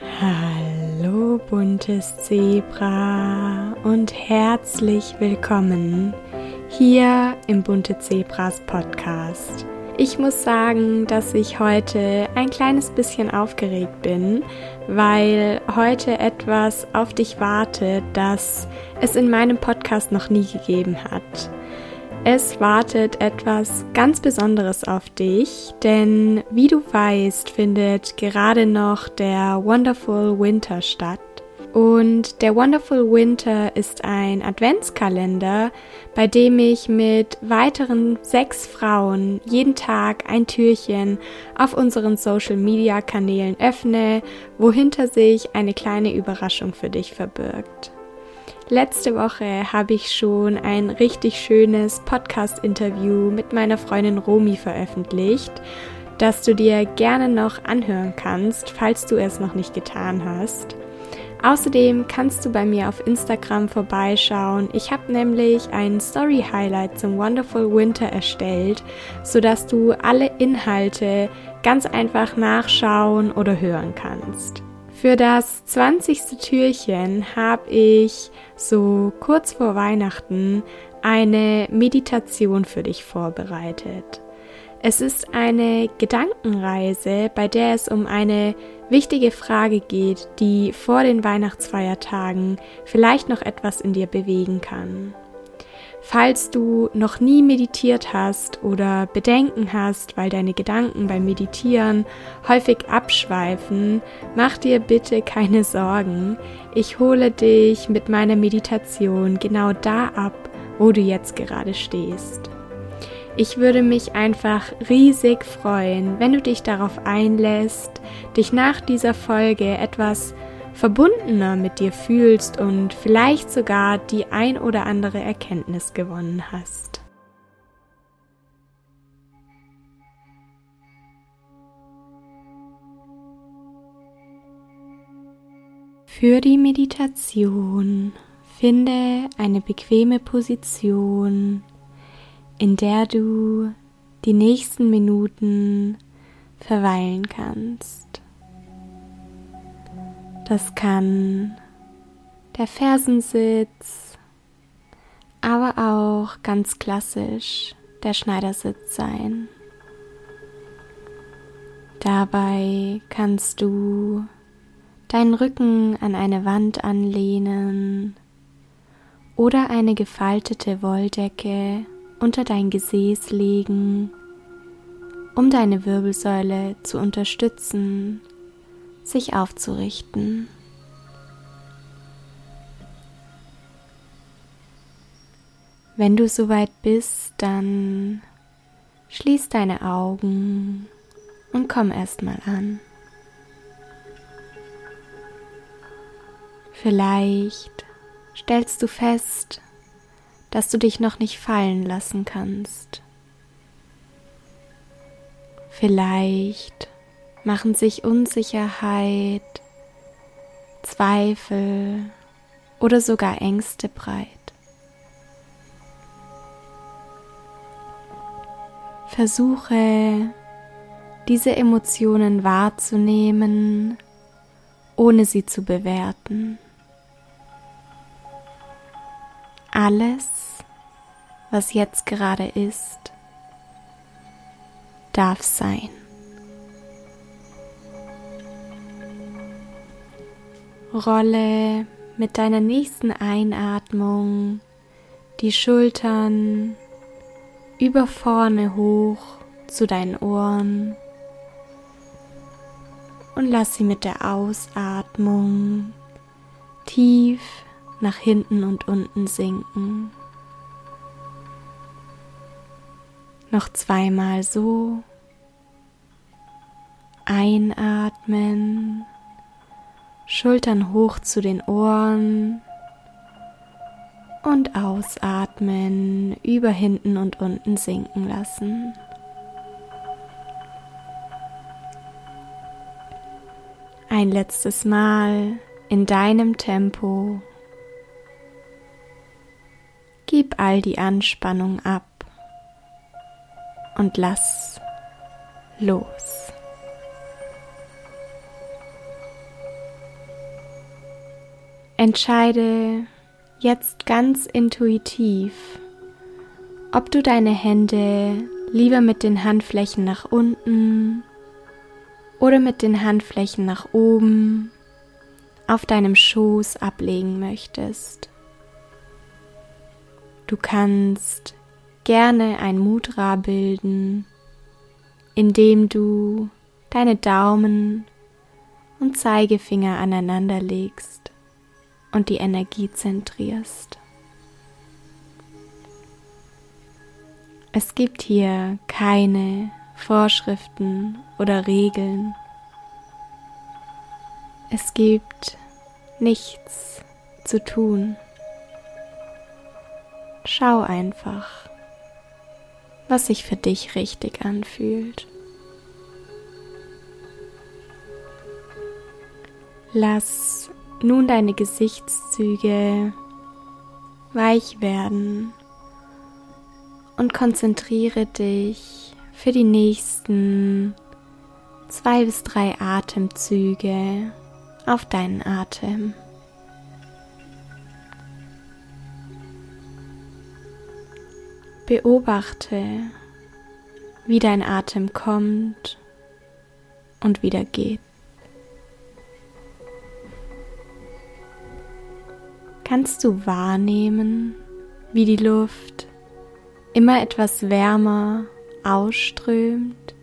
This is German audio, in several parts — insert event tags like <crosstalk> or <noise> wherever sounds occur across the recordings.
Hallo buntes Zebra und herzlich willkommen hier im Bunte Zebras Podcast. Ich muss sagen, dass ich heute ein kleines bisschen aufgeregt bin, weil heute etwas auf dich wartet, das es in meinem Podcast noch nie gegeben hat. Es wartet etwas ganz Besonderes auf dich, denn wie du weißt, findet gerade noch der Wonderful Winter statt. Und der Wonderful Winter ist ein Adventskalender, bei dem ich mit weiteren sechs Frauen jeden Tag ein Türchen auf unseren Social-Media-Kanälen öffne, wohinter sich eine kleine Überraschung für dich verbirgt. Letzte Woche habe ich schon ein richtig schönes Podcast-Interview mit meiner Freundin Romi veröffentlicht, das du dir gerne noch anhören kannst, falls du es noch nicht getan hast. Außerdem kannst du bei mir auf Instagram vorbeischauen. Ich habe nämlich ein Story Highlight zum Wonderful Winter erstellt, sodass du alle Inhalte ganz einfach nachschauen oder hören kannst. Für das 20. Türchen habe ich so kurz vor Weihnachten eine Meditation für dich vorbereitet. Es ist eine Gedankenreise, bei der es um eine wichtige Frage geht, die vor den Weihnachtsfeiertagen vielleicht noch etwas in dir bewegen kann. Falls du noch nie meditiert hast oder Bedenken hast, weil deine Gedanken beim Meditieren häufig abschweifen, mach dir bitte keine Sorgen. Ich hole dich mit meiner Meditation genau da ab, wo du jetzt gerade stehst. Ich würde mich einfach riesig freuen, wenn du dich darauf einlässt, dich nach dieser Folge etwas verbundener mit dir fühlst und vielleicht sogar die ein oder andere Erkenntnis gewonnen hast. Für die Meditation finde eine bequeme Position, in der du die nächsten Minuten verweilen kannst. Das kann der Fersensitz, aber auch ganz klassisch der Schneidersitz sein. Dabei kannst du deinen Rücken an eine Wand anlehnen oder eine gefaltete Wolldecke unter dein Gesäß legen, um deine Wirbelsäule zu unterstützen sich aufzurichten. Wenn du soweit bist, dann schließ deine Augen und komm erstmal an. Vielleicht stellst du fest, dass du dich noch nicht fallen lassen kannst. Vielleicht machen sich Unsicherheit, Zweifel oder sogar Ängste breit. Versuche diese Emotionen wahrzunehmen, ohne sie zu bewerten. Alles, was jetzt gerade ist, darf sein. Rolle mit deiner nächsten Einatmung die Schultern über vorne hoch zu deinen Ohren und lass sie mit der Ausatmung tief nach hinten und unten sinken. Noch zweimal so. Einatmen Schultern hoch zu den Ohren und ausatmen, über hinten und unten sinken lassen. Ein letztes Mal in deinem Tempo. Gib all die Anspannung ab und lass los. Entscheide jetzt ganz intuitiv, ob du deine Hände lieber mit den Handflächen nach unten oder mit den Handflächen nach oben auf deinem Schoß ablegen möchtest. Du kannst gerne ein Mudra bilden, indem du deine Daumen und Zeigefinger aneinander legst und die Energie zentrierst. Es gibt hier keine Vorschriften oder Regeln. Es gibt nichts zu tun. Schau einfach, was sich für dich richtig anfühlt. Lass nun deine Gesichtszüge weich werden und konzentriere dich für die nächsten zwei bis drei Atemzüge auf deinen Atem. Beobachte, wie dein Atem kommt und wieder geht. Kannst du wahrnehmen, wie die Luft immer etwas wärmer ausströmt,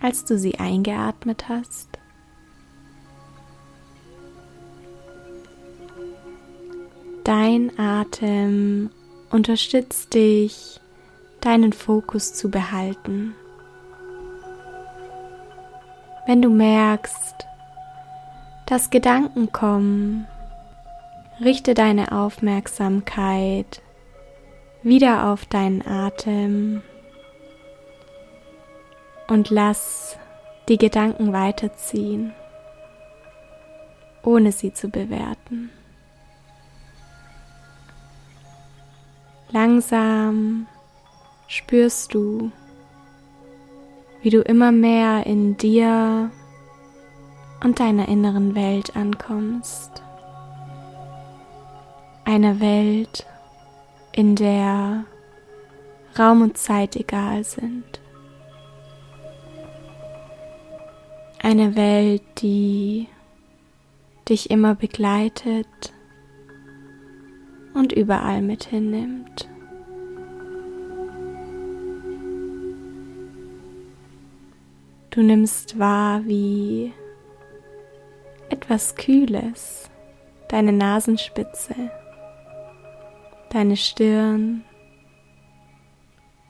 als du sie eingeatmet hast? Dein Atem unterstützt dich, deinen Fokus zu behalten. Wenn du merkst, dass Gedanken kommen, richte deine Aufmerksamkeit wieder auf deinen Atem und lass die Gedanken weiterziehen, ohne sie zu bewerten. Langsam spürst du, wie du immer mehr in dir und deiner inneren Welt ankommst. Eine Welt, in der Raum und Zeit egal sind. Eine Welt, die dich immer begleitet und überall mit hinnimmt. Du nimmst wahr, wie etwas Kühles deine Nasenspitze, deine Stirn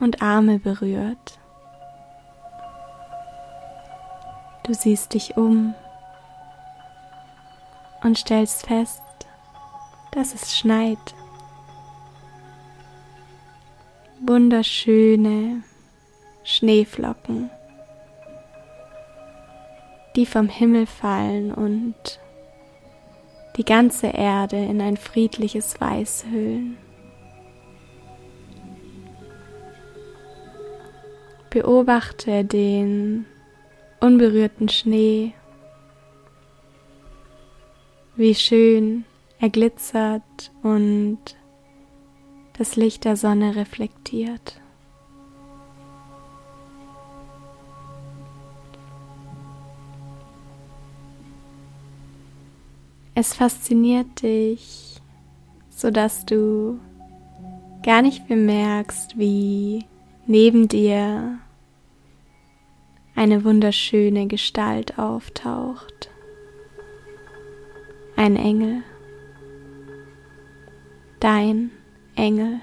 und Arme berührt. Du siehst dich um und stellst fest, dass es schneit. Wunderschöne Schneeflocken, die vom Himmel fallen und die ganze Erde in ein friedliches Weiß hüllen. Beobachte den unberührten Schnee, wie schön er glitzert und das Licht der Sonne reflektiert. Es fasziniert dich, sodass du gar nicht bemerkst, wie neben dir eine wunderschöne Gestalt auftaucht. Ein Engel dein Engel.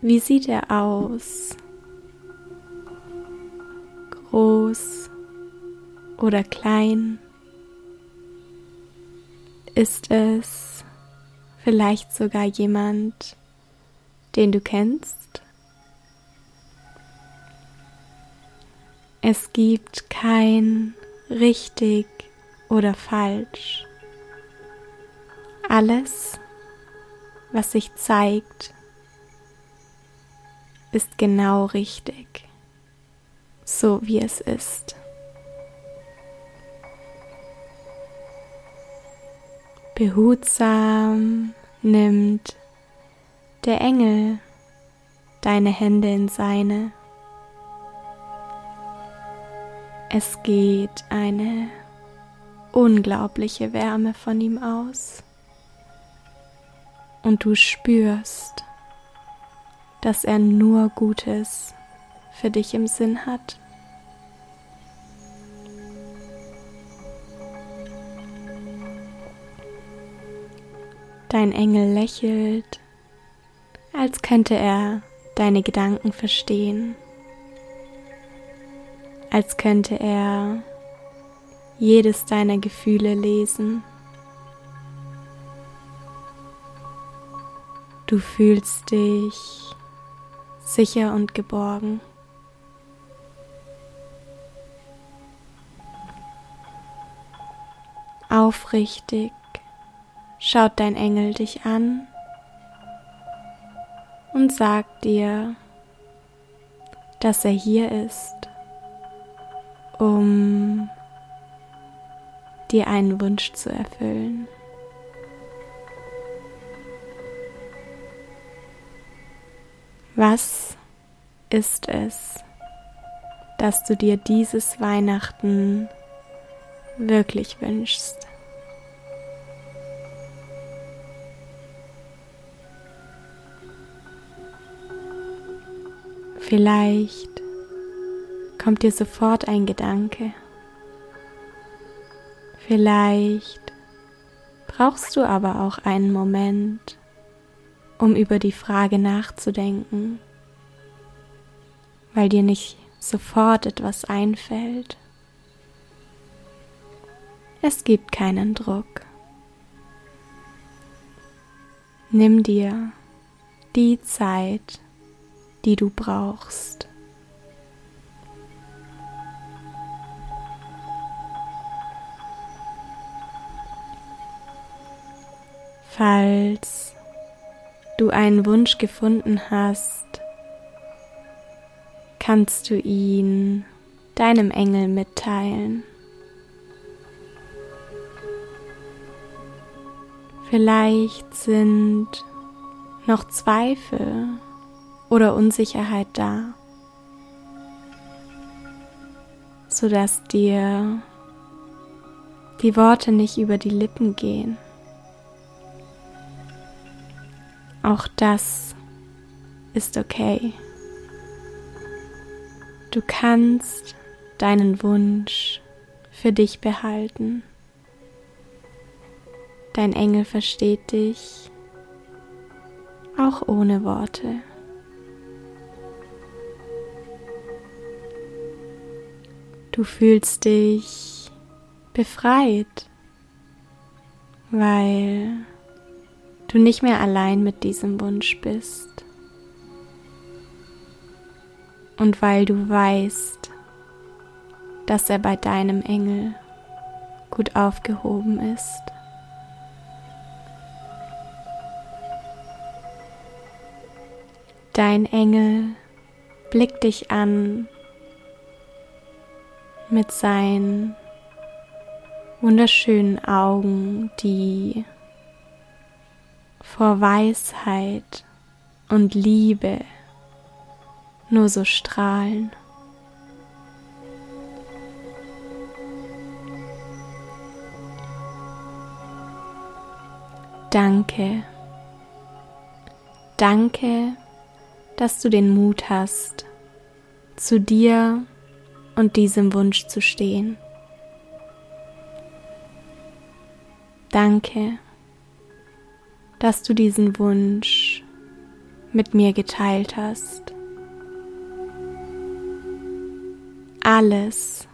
Wie sieht er aus? Groß oder klein? Ist es vielleicht sogar jemand, den du kennst. Es gibt kein richtig oder falsch. Alles, was sich zeigt, ist genau richtig, so wie es ist. Behutsam nimmt der Engel deine Hände in seine. Es geht eine unglaubliche Wärme von ihm aus und du spürst, dass er nur Gutes für dich im Sinn hat. Dein Engel lächelt, als könnte er deine Gedanken verstehen, als könnte er jedes deiner Gefühle lesen. Du fühlst dich sicher und geborgen. Aufrichtig schaut dein Engel dich an und sagt dir, dass er hier ist, um dir einen Wunsch zu erfüllen. Was ist es, dass du dir dieses Weihnachten wirklich wünschst? Vielleicht kommt dir sofort ein Gedanke. Vielleicht brauchst du aber auch einen Moment, um über die Frage nachzudenken, weil dir nicht sofort etwas einfällt. Es gibt keinen Druck. Nimm dir die Zeit, die du brauchst. Falls du einen Wunsch gefunden hast, kannst du ihn deinem Engel mitteilen. Vielleicht sind noch Zweifel oder Unsicherheit da, sodass dir die Worte nicht über die Lippen gehen. Auch das ist okay. Du kannst deinen Wunsch für dich behalten. Dein Engel versteht dich auch ohne Worte. Du fühlst dich befreit, weil du nicht mehr allein mit diesem Wunsch bist. Und weil du weißt, dass er bei deinem Engel gut aufgehoben ist. Dein Engel blickt dich an mit seinen wunderschönen Augen, die vor Weisheit und Liebe nur so strahlen. Danke. Danke, dass du den Mut hast, zu dir und diesem Wunsch zu stehen. Danke dass du diesen Wunsch mit mir geteilt hast. Alles,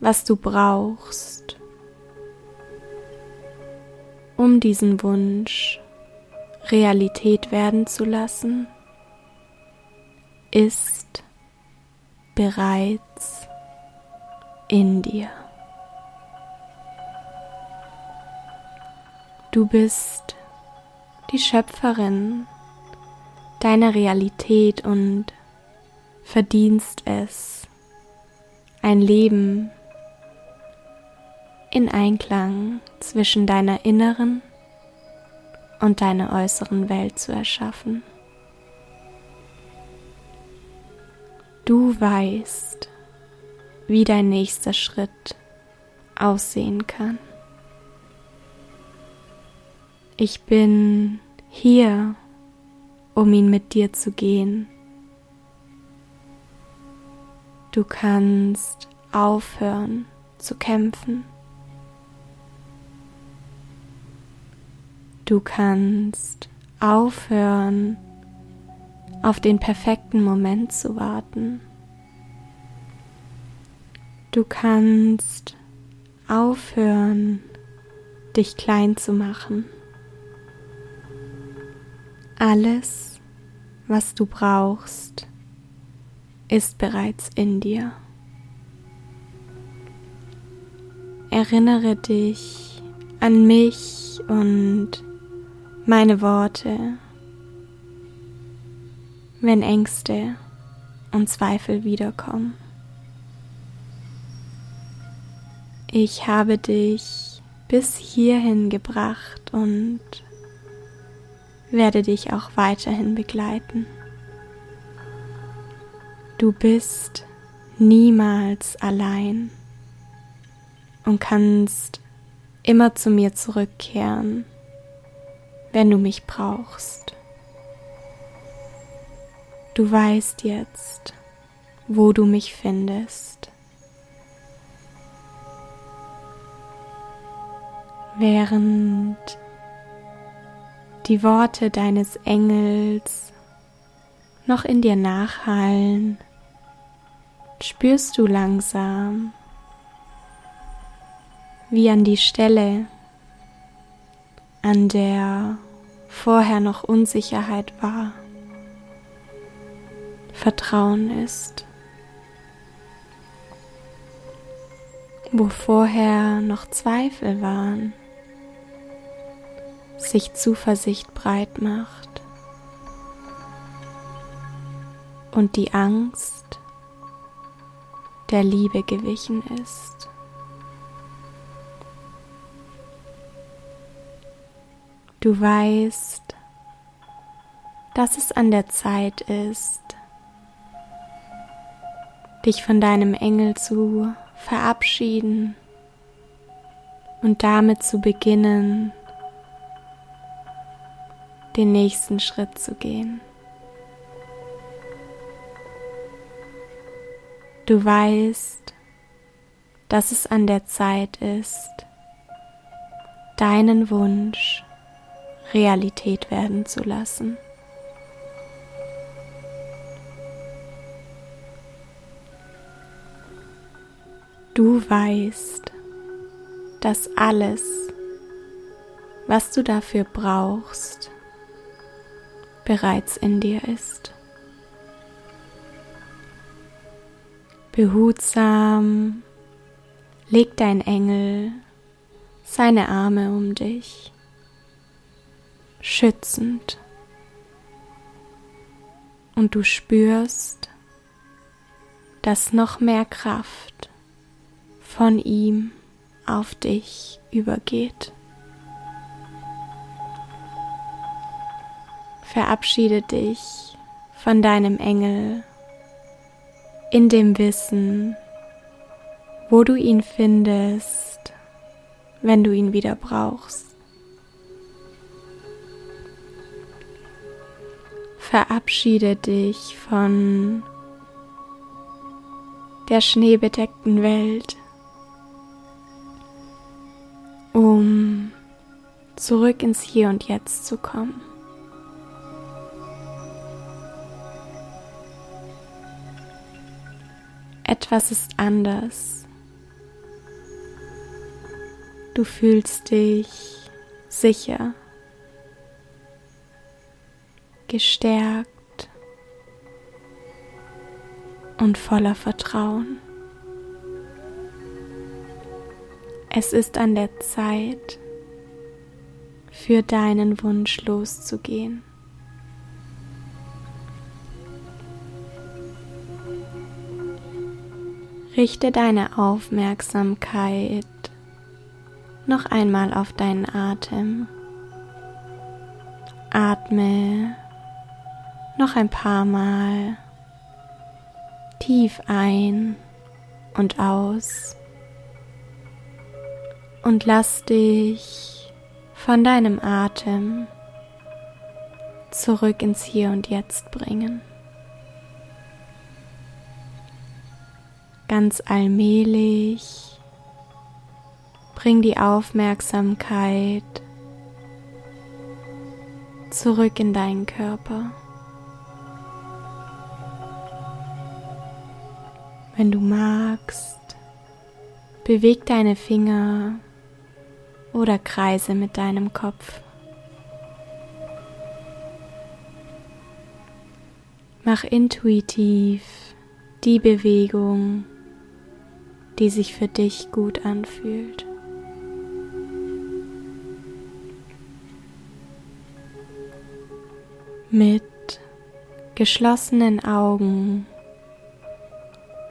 was du brauchst, um diesen Wunsch Realität werden zu lassen, ist bereits in dir. Du bist die Schöpferin deiner Realität und verdienst es, ein Leben in Einklang zwischen deiner inneren und deiner äußeren Welt zu erschaffen. Du weißt, wie dein nächster Schritt aussehen kann. Ich bin hier, um ihn mit dir zu gehen. Du kannst aufhören zu kämpfen. Du kannst aufhören, auf den perfekten Moment zu warten. Du kannst aufhören, dich klein zu machen. Alles, was du brauchst, ist bereits in dir. Erinnere dich an mich und meine Worte, wenn Ängste und Zweifel wiederkommen. Ich habe dich bis hierhin gebracht und werde dich auch weiterhin begleiten. Du bist niemals allein und kannst immer zu mir zurückkehren, wenn du mich brauchst. Du weißt jetzt, wo du mich findest. Während die Worte deines Engels noch in dir nachhallen, spürst du langsam, wie an die Stelle, an der vorher noch Unsicherheit war, Vertrauen ist. Wo vorher noch Zweifel waren, sich Zuversicht breit macht und die Angst der Liebe gewichen ist. Du weißt, dass es an der Zeit ist, dich von deinem Engel zu verabschieden und damit zu beginnen, den nächsten Schritt zu gehen. Du weißt, dass es an der Zeit ist, deinen Wunsch Realität werden zu lassen. Du weißt, dass alles, was du dafür brauchst, bereits in dir ist. Behutsam legt dein Engel seine Arme um dich, schützend, und du spürst, dass noch mehr Kraft von ihm auf dich übergeht. Verabschiede dich von deinem Engel in dem Wissen, wo du ihn findest, wenn du ihn wieder brauchst. Verabschiede dich von der schneebedeckten Welt, um zurück ins Hier und Jetzt zu kommen. Etwas ist anders. Du fühlst dich sicher, gestärkt und voller Vertrauen. Es ist an der Zeit, für deinen Wunsch loszugehen. Richte deine Aufmerksamkeit noch einmal auf deinen Atem. Atme noch ein paar Mal tief ein und aus und lass dich von deinem Atem zurück ins Hier und Jetzt bringen. Ganz allmählich bring die Aufmerksamkeit zurück in deinen Körper. Wenn du magst, beweg deine Finger oder kreise mit deinem Kopf. Mach intuitiv die Bewegung, die sich für dich gut anfühlt. Mit geschlossenen Augen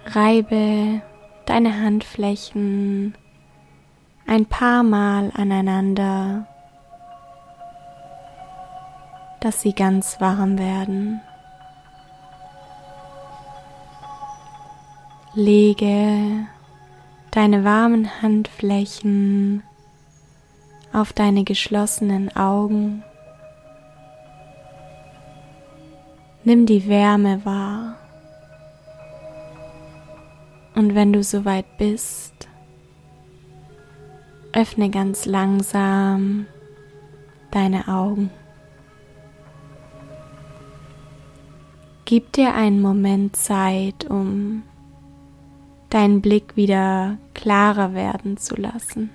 reibe deine Handflächen ein paar Mal aneinander, dass sie ganz warm werden. Lege deine warmen Handflächen auf deine geschlossenen Augen. Nimm die Wärme wahr. Und wenn du soweit bist, öffne ganz langsam deine Augen. Gib dir einen Moment Zeit, um deinen Blick wieder klarer werden zu lassen.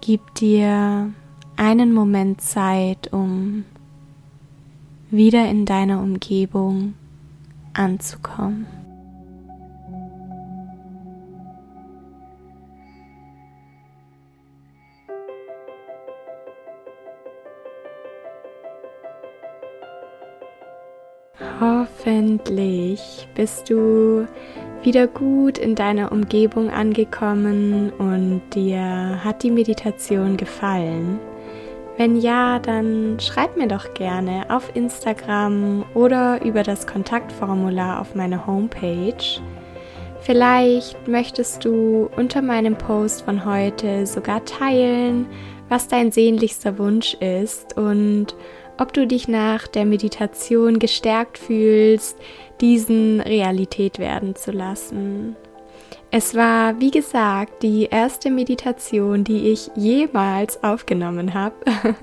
Gib dir einen Moment Zeit, um wieder in deiner Umgebung anzukommen. Hoffentlich bist du wieder gut in deiner Umgebung angekommen und dir hat die Meditation gefallen. Wenn ja, dann schreib mir doch gerne auf Instagram oder über das Kontaktformular auf meiner Homepage. Vielleicht möchtest du unter meinem Post von heute sogar teilen, was dein sehnlichster Wunsch ist und ob du dich nach der Meditation gestärkt fühlst, diesen Realität werden zu lassen. Es war, wie gesagt, die erste Meditation, die ich jemals aufgenommen habe. <laughs>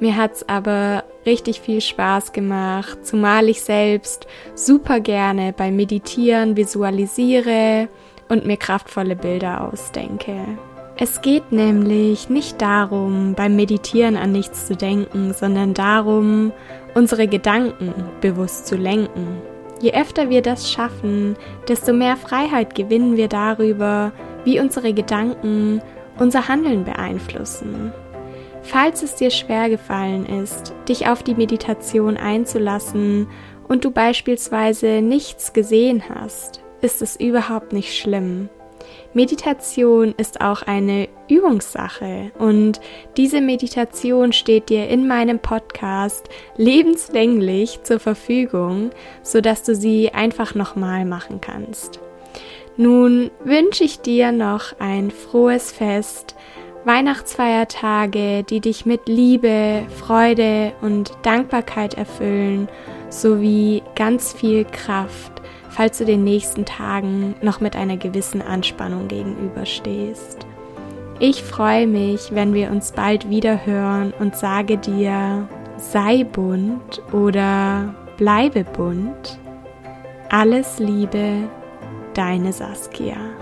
Mir hat es aber richtig viel Spaß gemacht, zumal ich selbst super gerne beim Meditieren visualisiere und mir kraftvolle Bilder ausdenke. Es geht nämlich nicht darum, beim Meditieren an nichts zu denken, sondern darum, unsere Gedanken bewusst zu lenken. Je öfter wir das schaffen, desto mehr Freiheit gewinnen wir darüber, wie unsere Gedanken unser Handeln beeinflussen. Falls es dir schwer gefallen ist, dich auf die Meditation einzulassen und du beispielsweise nichts gesehen hast, ist es überhaupt nicht schlimm. Meditation ist auch eine Übungssache und diese Meditation steht dir in meinem Podcast lebenslänglich zur Verfügung, sodass du sie einfach nochmal machen kannst. Nun wünsche ich dir noch ein frohes Fest, Weihnachtsfeiertage, die dich mit Liebe, Freude und Dankbarkeit erfüllen, sowie ganz viel Kraft falls du den nächsten Tagen noch mit einer gewissen Anspannung gegenüberstehst. Ich freue mich, wenn wir uns bald wieder hören und sage dir, sei bunt oder bleibe bunt. Alles Liebe, deine Saskia.